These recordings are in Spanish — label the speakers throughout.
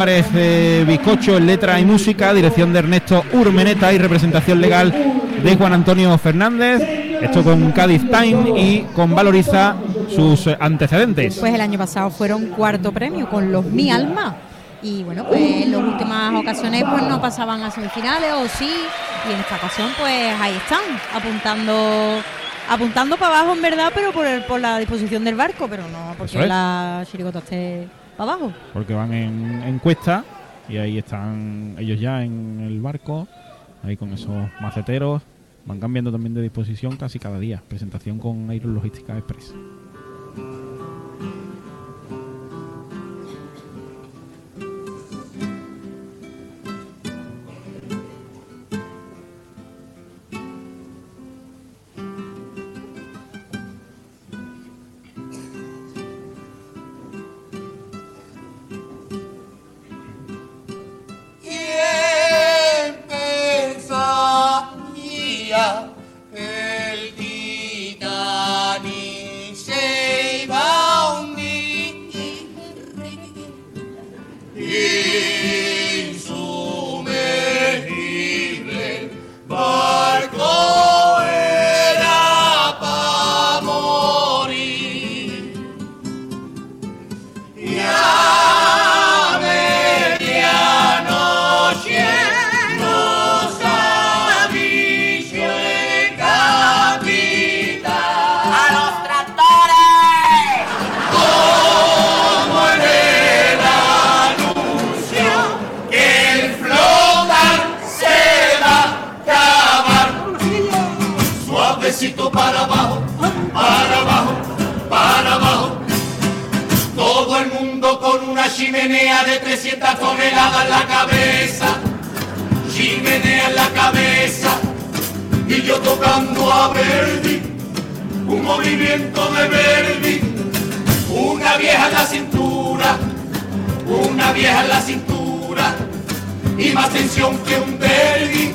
Speaker 1: Parece Bizcocho en letra y música, dirección de Ernesto Urmeneta y representación legal de Juan Antonio Fernández. Esto con Cádiz Time y con Valoriza sus antecedentes.
Speaker 2: Pues el año pasado fueron cuarto premio con los Mi Alma. Y bueno, pues en las últimas ocasiones pues no pasaban a semifinales o sí. Y en esta ocasión pues ahí están, apuntando apuntando para abajo en verdad, pero por, el, por la disposición del barco, pero no porque la chirigota esté abajo.
Speaker 1: Porque van en, encuesta y ahí están ellos ya en el barco, ahí con esos maceteros. Van cambiando también de disposición casi cada día. Presentación con Aerologística Express.
Speaker 3: 300 toneladas en la cabeza, chimenea en la cabeza, y yo tocando a Verdi, un movimiento de Verdi, una vieja en la cintura, una vieja en la cintura, y más tensión que un Verdi,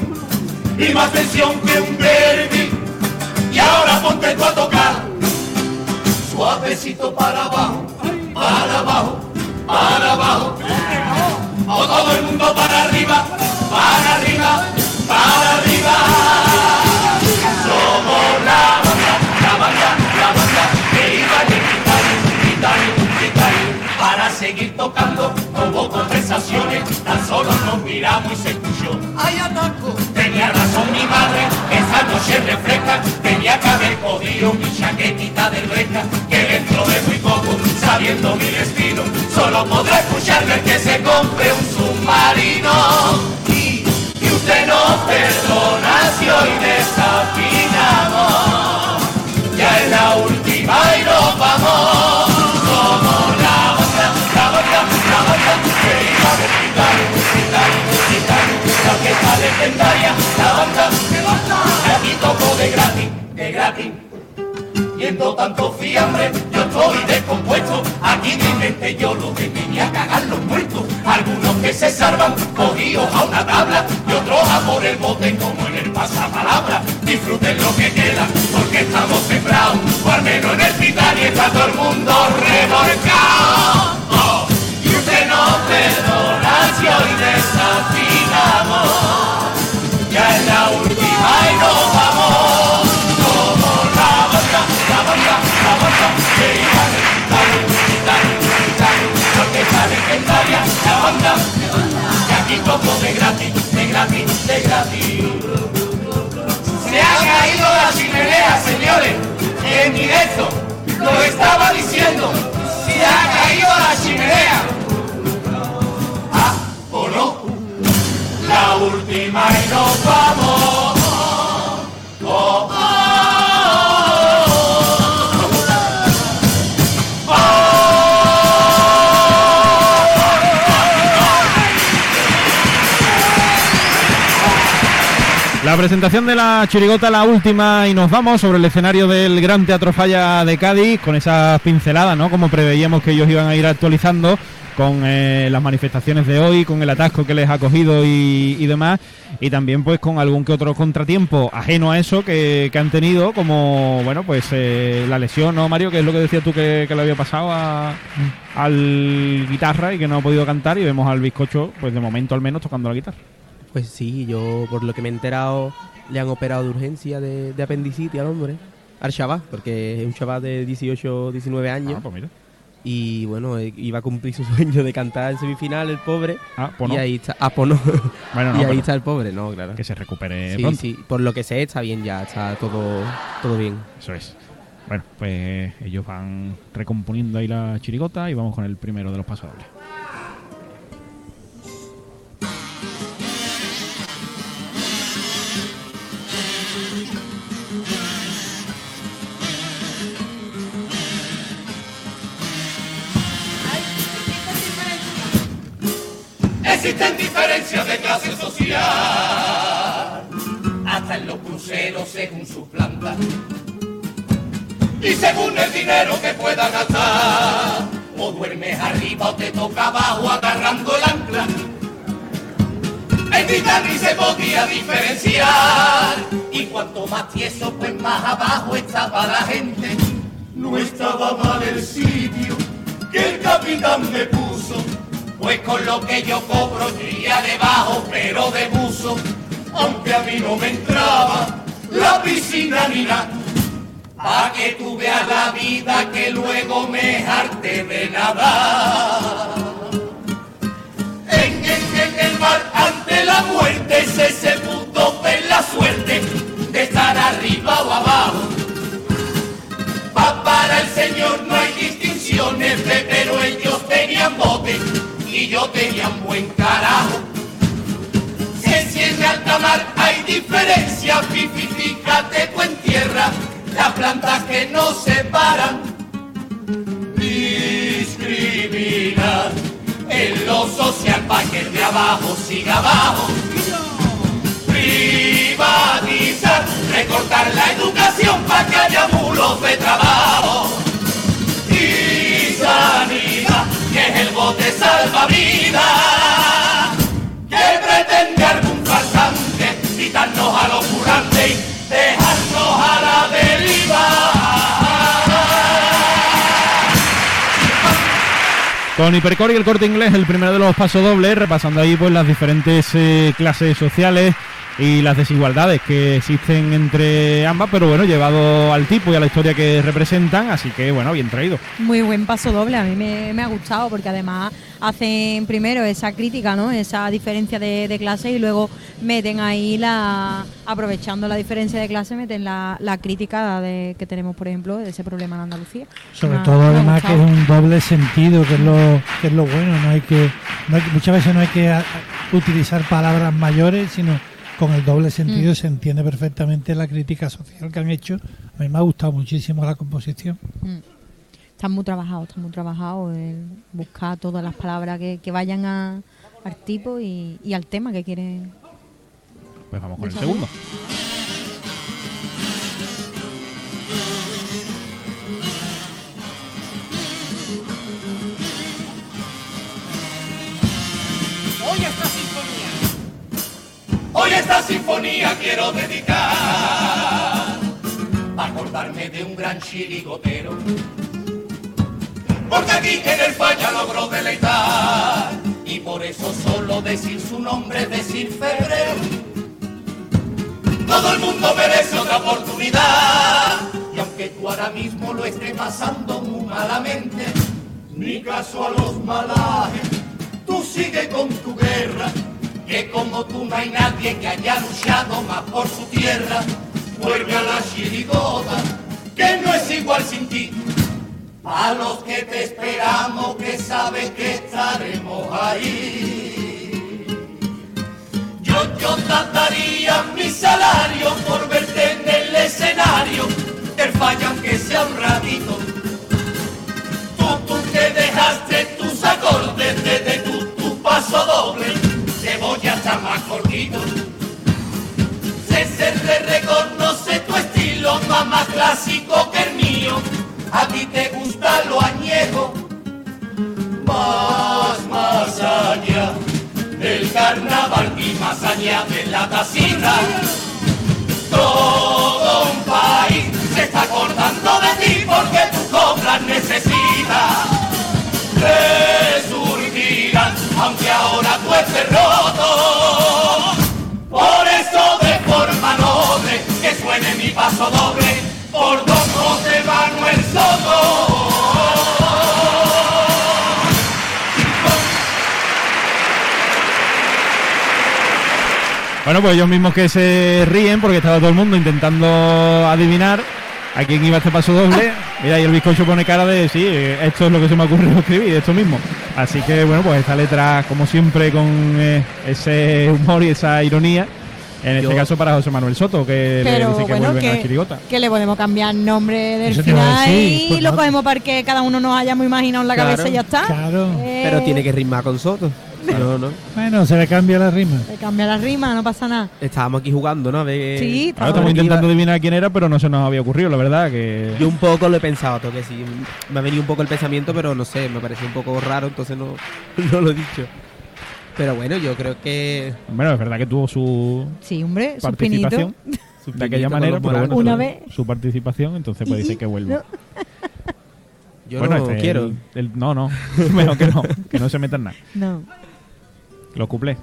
Speaker 3: y más tensión que un Verdi, y ahora ponte tú a tocar, suavecito para abajo, para abajo para abajo, o todo el mundo para arriba, para arriba, para arriba. Somos la banda, la banda, la banda que iba a para seguir tocando, no hubo conversaciones, tan solo nos miramos y se escuchó. ¡Ay, ataco! Tenía razón mi madre, esa noche refresca, tenía que haber cogido mi chaquetita de reja, que dentro de muy poco, sabiendo mi destino, solo podré escucharle que se compre hoy desafinamos, ya es la última y nos vamos. Como la banda, la banda, la banda, que iba a gritar, gritar, gritar, la que está legendaria, la banda, que aquí toco de gratis, de gratis viendo tanto fiambre, yo estoy descompuesto. Aquí mi mente yo lo que tenía a cagar los muertos. Algunos que se salvan, cogidos a una tabla, y otros a por el bote como pasapalabra. Disfruten lo que queda, porque estamos sembrados, o al menos en el y está todo el mundo revolcado. Oh, y usted no perdona si hoy desafinamos. Ya es la última y nos vamos. legendaria, la banda, que aquí toco de gratis, de gratis, de gratis. La chimenea, señores, en directo, lo estaba diciendo, se ha caído la chimenea. Ah, o no, la última y nos vamos.
Speaker 1: La presentación de la chirigota, la última, y nos vamos sobre el escenario del Gran Teatro Falla de Cádiz, con esas pinceladas, ¿no? Como preveíamos que ellos iban a ir actualizando con eh, las manifestaciones de hoy, con el atasco que les ha cogido y, demás, y también pues con algún que otro contratiempo ajeno a eso que, que han tenido, como bueno pues eh, la lesión, ¿no Mario? Que es lo que decías tú que, le había pasado al guitarra y que no ha podido cantar y vemos al bizcocho pues de momento al menos tocando la guitarra.
Speaker 4: Pues sí, yo por lo que me he enterado le han operado de urgencia de, de apendicitis al hombre, al chaval, porque es un chaval de 18 19 años
Speaker 1: Ah, pues mira.
Speaker 4: y bueno, eh, iba a cumplir su sueño de cantar en semifinal el pobre
Speaker 1: Ah, pues
Speaker 4: y ahí está, ah, pues no.
Speaker 1: Bueno, no,
Speaker 4: y ahí está el pobre, no, claro.
Speaker 1: que se recupere
Speaker 4: Sí,
Speaker 1: pronto.
Speaker 4: sí, por lo que sé está bien ya, está todo, todo bien.
Speaker 1: Eso es. Bueno, pues ellos van recomponiendo ahí la chirigota y vamos con el primero de los pasodobles.
Speaker 3: Existen diferencias de clase social, hasta en los cruceros según sus plantas. Y según el dinero que pueda gastar, o duermes arriba o te toca abajo agarrando el ancla. En Titanic se podía diferenciar, y cuanto más tieso, pues más abajo estaba la gente. No estaba mal el sitio que el capitán me puso, pues con lo que yo cobro iría debajo, pero de buzo, aunque a mí no me entraba la piscina ni nada. Pa' que tú veas la vida que luego me harté de nadar. En, en- en el mar ante la muerte se sepultó ver la suerte de estar arriba o abajo. Pa' para el Señor no hay distinciones, ve, pero bote yo tenía un buen carajo. Si en alta mar hay diferencia, fifi, fíjate en tierra, las plantas que nos separan discriminar en lo social para que el de abajo siga abajo. Privatizar, recortar la educación para que haya mulos de trabajo. Y bote salvavidas, que pretende algún farsante quitarnos a los currantes y dejarnos a la deriva.
Speaker 1: Con Hipercore y el corte inglés, el primero de los pasodobles, repasando ahí pues las diferentes eh, clases sociales y las desigualdades que existen entre ambas, pero bueno, llevado al tipo y a la historia que representan, así que bueno, bien traído.
Speaker 2: Muy buen paso doble, a mí me, me ha gustado porque además hacen primero esa crítica, ¿no? esa diferencia de, de clase y luego meten ahí la, aprovechando la diferencia de clase, meten la, la crítica de, que tenemos, por ejemplo, de ese problema en Andalucía.
Speaker 5: Sobre
Speaker 2: Me
Speaker 5: todo
Speaker 2: me
Speaker 5: además que es un doble sentido, que es lo, que es lo bueno, no hay que, no hay que- muchas veces no hay que utilizar palabras mayores, sino con el doble sentido
Speaker 2: Mm.
Speaker 5: se entiende perfectamente la crítica social que han hecho. A mí me ha gustado muchísimo la composición.
Speaker 2: Mm. Están muy trabajados, están muy trabajados en buscar todas las palabras que, que vayan a- al tipo y, y al tema que quieren.
Speaker 1: Pues vamos con el segundo.
Speaker 3: Esta sinfonía quiero dedicar a acordarme de un gran chirigotero. Porque aquí en el falla logró deleitar y por eso solo decir su nombre es decir febrero. Todo el mundo merece otra oportunidad y aunque tú ahora mismo lo estés pasando muy malamente, ni caso a los malajes tú sigue con como tú no hay nadie que haya luchado más por su tierra. Vuelve a la chirigota, que no es igual sin ti. A los que te esperamos, que sabes que estaremos ahí. Yo, yo trataría mi salario por verte en el escenario, del falla aunque sea un ratito. Tú, tú que dejaste tus acordes desde tu, tu paso doble, te voy a estar más cortito. Se, se re- reconoce tu estilo, más, más clásico que el mío. A ti te gusta lo añejo, más del carnaval y más allá de la tacita. Todo un país se está acordando de ti porque tus cobras necesitas aunque ahora estés roto. Por eso de forma noble, que suene mi paso doble, por Don José Manuel Soto.
Speaker 1: Bueno, pues ellos mismos que se ríen porque estaba todo el mundo intentando adivinar a quién iba este paso doble. Mira, y el bizcocho pone cara de sí, eh, esto es lo que se me ha ocurrido escribir, esto mismo. Así que bueno, pues esta letra, como siempre, con eh, ese humor y esa ironía. En este caso para José Manuel Soto, que le dice que
Speaker 2: bueno,
Speaker 1: vuelven a la
Speaker 2: que,
Speaker 1: chirigota.
Speaker 2: que le podemos cambiar el nombre del
Speaker 5: a
Speaker 2: final
Speaker 5: decir,
Speaker 2: y
Speaker 5: pues
Speaker 2: lo
Speaker 5: no.
Speaker 2: cogemos para que cada uno nos hayamos imaginado en la
Speaker 4: Claro,
Speaker 2: cabeza y ya está.
Speaker 5: claro.
Speaker 2: Eh,
Speaker 4: Pero tiene que rimar con Soto. No, no.
Speaker 5: Bueno, se le cambia la rima.
Speaker 2: le cambia la rima, no pasa nada.
Speaker 4: Estábamos aquí jugando, ¿no? Ver-
Speaker 2: Sí,
Speaker 1: Ahora estamos intentando adivinar quién era, pero no se nos había ocurrido, la verdad, que...
Speaker 4: Yo un poco lo he pensado, que sí. Me ha venido un poco el pensamiento, pero no sé, me pareció un poco raro, entonces no, no lo he dicho. Pero bueno, yo creo que.
Speaker 1: Bueno, es verdad que tuvo su
Speaker 2: Sí, hombre, su pinito.
Speaker 1: participación de aquella manera, pero bueno.
Speaker 2: Una
Speaker 1: su-
Speaker 2: vez.
Speaker 1: su participación, entonces puede ser que vuelva.
Speaker 2: No.
Speaker 4: Yo
Speaker 1: bueno,
Speaker 4: no
Speaker 1: este,
Speaker 4: quiero.
Speaker 1: el- el- no, no, mejor que no, que no se metan nada.
Speaker 2: No.
Speaker 1: Lo cuplé.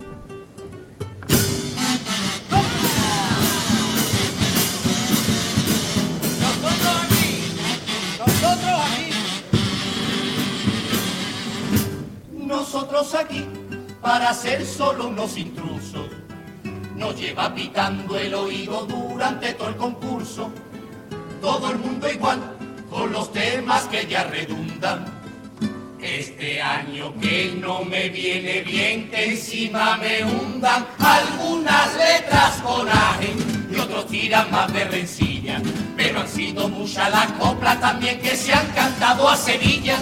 Speaker 3: Nosotros aquí, para ser solo unos intrusos, nos lleva pitando el oído durante todo el concurso. Todo el mundo igual, con los temas que ya redundan. Este año que no me viene bien, que encima me hundan algunas letras coraje y otros tiran más de rencilla. Pero han sido muchas las coplas también que se han cantado a Sevilla.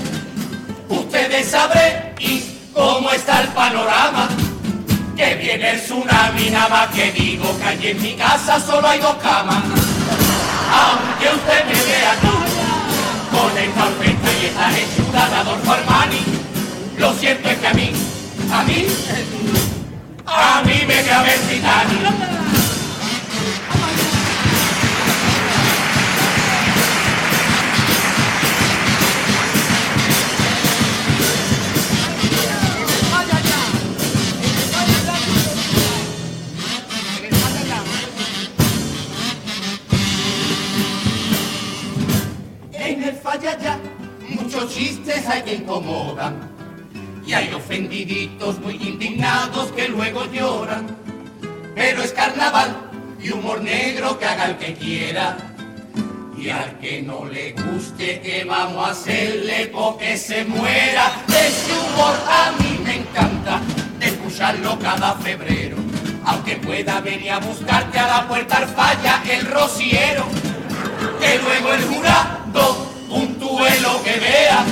Speaker 3: Ustedes sabréis cómo está el panorama. Que viene el tsunami, nada más que digo que allí en mi casa solo hay dos camas. Aunque usted me vea aquí, con esta orquesta y esta hechura de Adolfo Armani, lo cierto es que a mí, a mí, a mí me cabe el Titanic. Hay que incomodan y hay ofendiditos muy indignados que luego lloran. Pero es carnaval y humor negro que haga el que quiera. Y al que no le guste, que vamos a hacerle porque se muera? Ese humor a mí me encanta de escucharlo cada febrero. Aunque pueda venir a buscarte a la puerta al falla el rociero que luego el jurado puntúe lo que vea.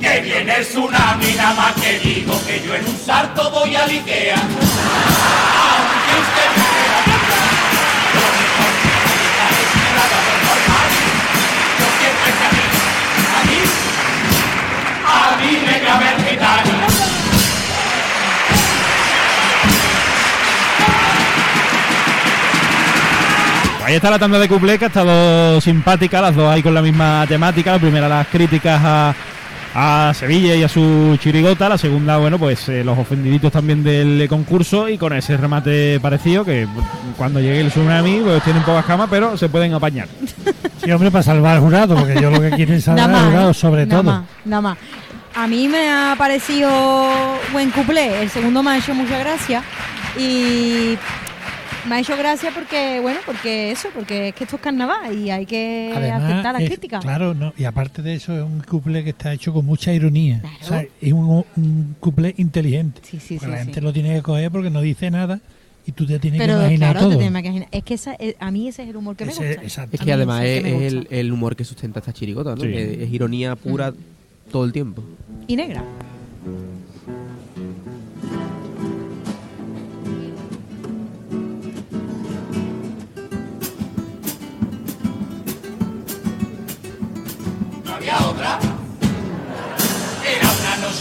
Speaker 3: Que viene el tsunami, nada más que digo que yo en un salto voy a Ikea. Aunque usted me vea bailar, lo mejor que es que normal. Cierto es que a mí, a mí, a mí me cabe el.
Speaker 1: Ahí está la tanda de cuplé que ha estado simpática, las dos ahí con la misma temática. La primera, las críticas a, a Sevilla y a su chirigota. La segunda, bueno, pues eh, los ofendiditos también del concurso. Y con ese remate parecido, que cuando llegue el tsunami, pues tienen pocas camas, pero se pueden apañar.
Speaker 5: Sí, hombre, para salvar al jurado, porque yo lo que quiero es salvar al jurado,
Speaker 2: ¿eh?
Speaker 5: sobre
Speaker 2: Nada
Speaker 5: todo.
Speaker 2: más, nada más. A mí me ha parecido buen cuplé. El segundo me ha hecho mucha gracia. Y me ha hecho gracia porque, bueno, porque eso, porque es que esto es carnaval y hay que aceptar las
Speaker 5: es-
Speaker 2: críticas.
Speaker 5: Claro, no, y aparte de eso, es un couple que está hecho con mucha ironía.
Speaker 2: Claro.
Speaker 5: O sea, es un, un couple inteligente.
Speaker 2: Sí, sí,
Speaker 5: Porque
Speaker 2: sí,
Speaker 5: la
Speaker 2: sí.
Speaker 5: gente lo tiene que coger porque no dice nada y tú te tienes
Speaker 2: Pero
Speaker 5: que imaginar
Speaker 2: claro, te
Speaker 5: todo.
Speaker 2: tienes que imaginar. Es que esa, eh, a mí ese es el humor que me
Speaker 5: Ese-
Speaker 2: gusta.
Speaker 5: exacto.
Speaker 4: Es que además es,
Speaker 2: que me
Speaker 4: es el,
Speaker 2: gusta.
Speaker 4: el humor que sustenta esta chirigota, ¿no?
Speaker 1: Sí.
Speaker 4: Es ironía pura todo el tiempo.
Speaker 2: Y negra.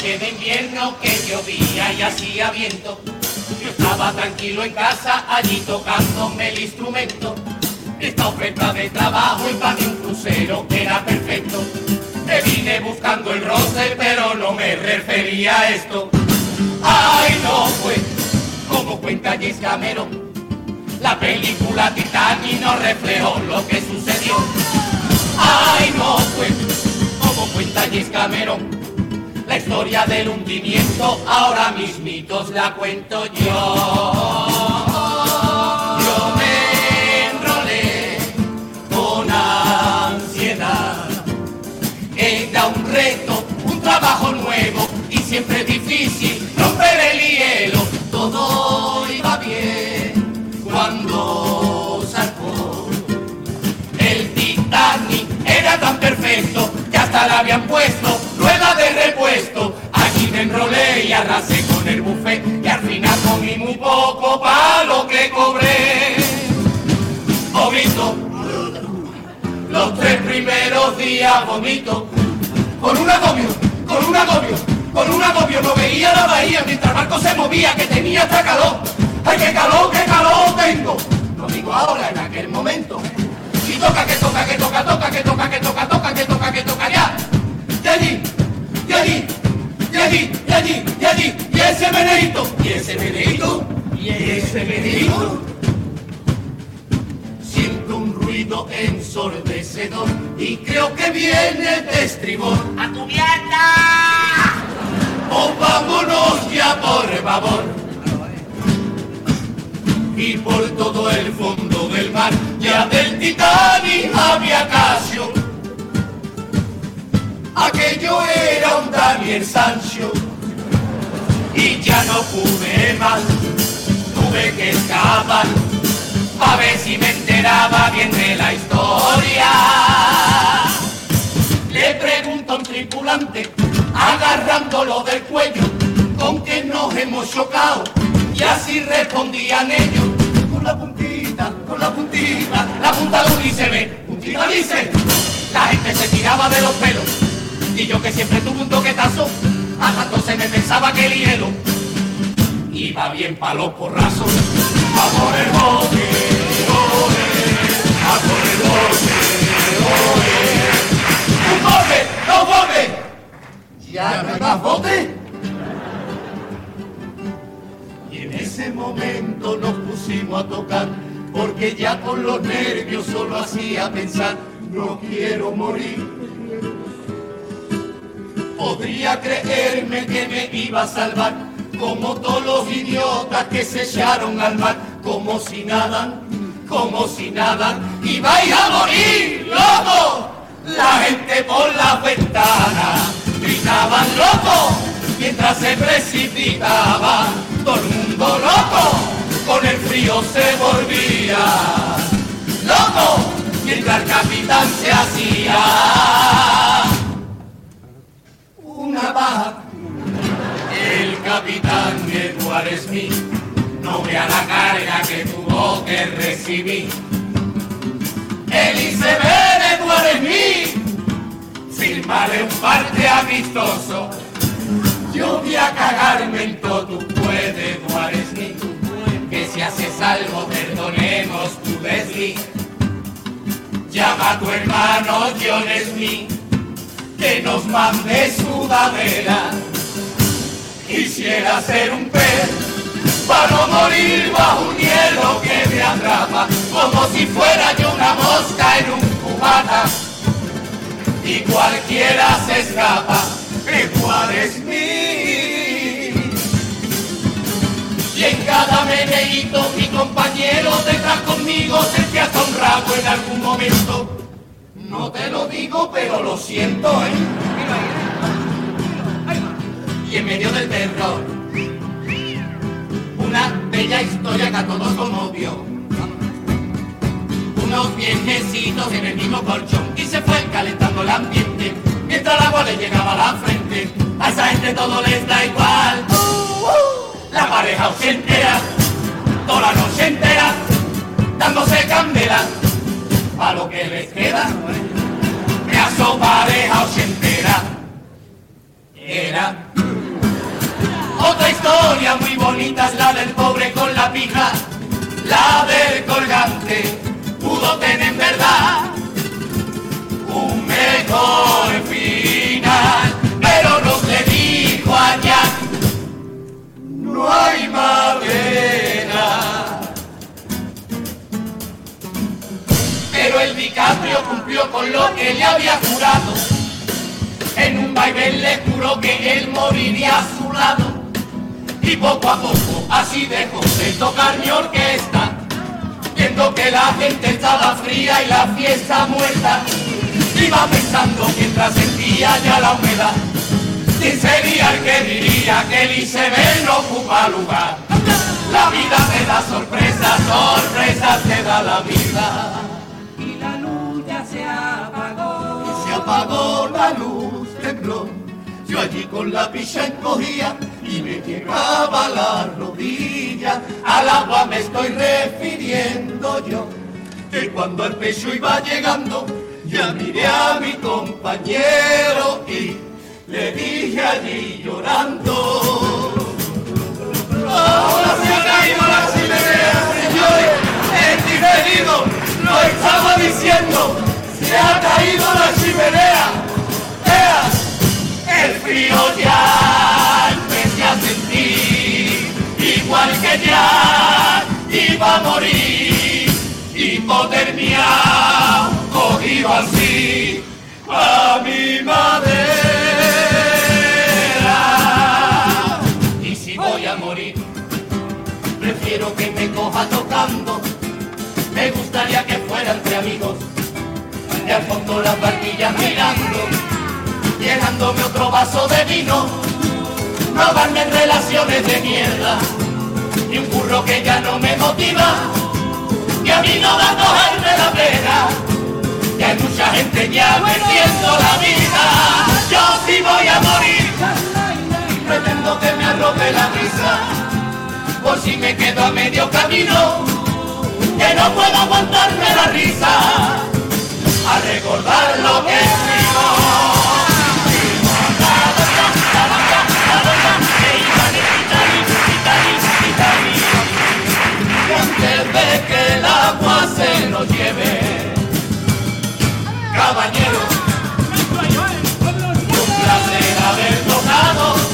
Speaker 3: Noche de invierno que llovía y hacía viento. estaba tranquilo en casa, allí tocándome el instrumento. Esta oferta de trabajo y para mí un crucero era perfecto. Me vine buscando el roce, pero no me refería a esto. Ay, no fue como cuenta James Cameron. La película Titanic no reflejó lo que sucedió. Ay, no fue como cuenta James Cameron. La historia del hundimiento ahora mismitos la cuento yo. Yo me enrolé con ansiedad. Era un reto, un trabajo nuevo y siempre difícil romper el hielo. Todo iba bien cuando zarpó. El Titanic era tan perfecto que hasta la habían puesto de repuesto. Aquí me enrolé y arrasé con el buffet y al final comí muy poco para lo que cobré. Vomito, los tres primeros días vomito, con un agobio, con un agobio, con un agobio. No veía la bahía mientras el barco se movía, que tenía hasta calor. ¡Ay, qué calor, qué calor tengo! Lo digo ahora, en aquel momento. Y toca, que toca, que toca, toca, que toca, que toca, toca, que toca, que toca, ya. Y allí, y allí, y allí, y allí, y ese meneito, y ese meneito, y ese meneito. Siento un ruido ensordecedor y creo que viene de estribor. ¡A tu mierda! ¡O vámonos ya por favor! Y por todo el fondo del mar, ya del Titanic había Casio. Aquello era un Daniel Sancho. Y ya no pude más, tuve que escapar a ver si me enteraba bien de la historia. Le pregunto a un tripulante, agarrándolo del cuello, con que nos hemos chocado. Y así respondían ellos, con la puntita, con la puntita, la punta de un iceberg, puntita dice. La gente se tiraba de los pelos, y yo que siempre tuve un toquetazo, hasta entonces me pensaba que el hielo iba bien pa' los porrazos. A por el bote, a por el bote. ¡Un bote! ¡Dos botes! ¿Ya no hay más bote? Y en ese momento nos pusimos a tocar, porque ya con los nervios solo hacía pensar, no quiero morir. Podría creerme que me iba a salvar, como todos los idiotas que se echaron al mar, como si nada, como si nada, y vais a morir, loco. La gente por las ventanas gritaban loco, mientras se precipitaba, todo el mundo loco, con el frío se volvía loco, mientras el capitán se hacía El capitán Edward Smith no vea la carga que tuvo que recibir. El iceberg Edward Smith firmarle un parte amistoso. Yo voy a cagarme en todo, tú puedes, Edward Smith. Que si haces algo, perdonemos tu desliz. Llama a tu hermano John Smith que nos mande sudadera. Quisiera ser un pez para no morir bajo un hielo que me atrapa, como si fuera yo una mosca en un cubata. Y cualquiera se escapa, igual es mí. Y en cada meneíto mi compañero detrás conmigo se un rabo en algún momento. No te lo digo, pero lo siento, ¿eh? Y en medio del terror, una bella historia que a todos conmovió. Unos viejecitos en el mismo colchón y se fue calentando el ambiente mientras el agua le llegaba a la frente. A esa gente todo les da igual. La pareja ochentera, toda la noche entera, dándose candela pa' lo que les queda, me aso pareja ochentera. Era otra historia muy bonita es la del pobre con la pija, la del colgante pudo tener en verdad un mejor final, pero no se dijo allá. No hay cumplió con lo que le había jurado. En un baile le juró que él moriría a su lado. Y poco a poco así dejó de tocar mi orquesta. Viendo que la gente estaba fría y la fiesta muerta. Iba pensando mientras sentía ya la humedad. ¿Quién sería el que diría que el iceberg no ocupa lugar? La vida te da sorpresas, sorpresas te da la vida.
Speaker 6: Y se apagó.
Speaker 3: Se apagó la luz, tembló. Yo allí con la picha encogía y me llegaba la rodilla. Al agua me estoy refiriendo yo. Que cuando el pecho iba llegando, ya miré a mi compañero y le dije allí llorando. Se ha caído la chimenea. Vea, el frío ya empecé a sentir. Igual que ya iba a morir. Hipotermia cogido así a mi madera. Y si voy a morir, prefiero que me coja tocando. Me gustaría que fuera entre amigos, y al fondo las barquillas mirando, llenándome otro vaso de vino. No darme relaciones de mierda, ni un curro que ya no me motiva, y a mí no va a cogerme la pena. Que hay mucha gente ya perdiendo la vida. Yo sí voy a morir. Pretendo que me arrope la risa. Por si me quedo a medio camino. Que no puedo aguantarme la risa a recordar lo que Antes de que el agua se nos lleve, caballero, un placer haber tocado.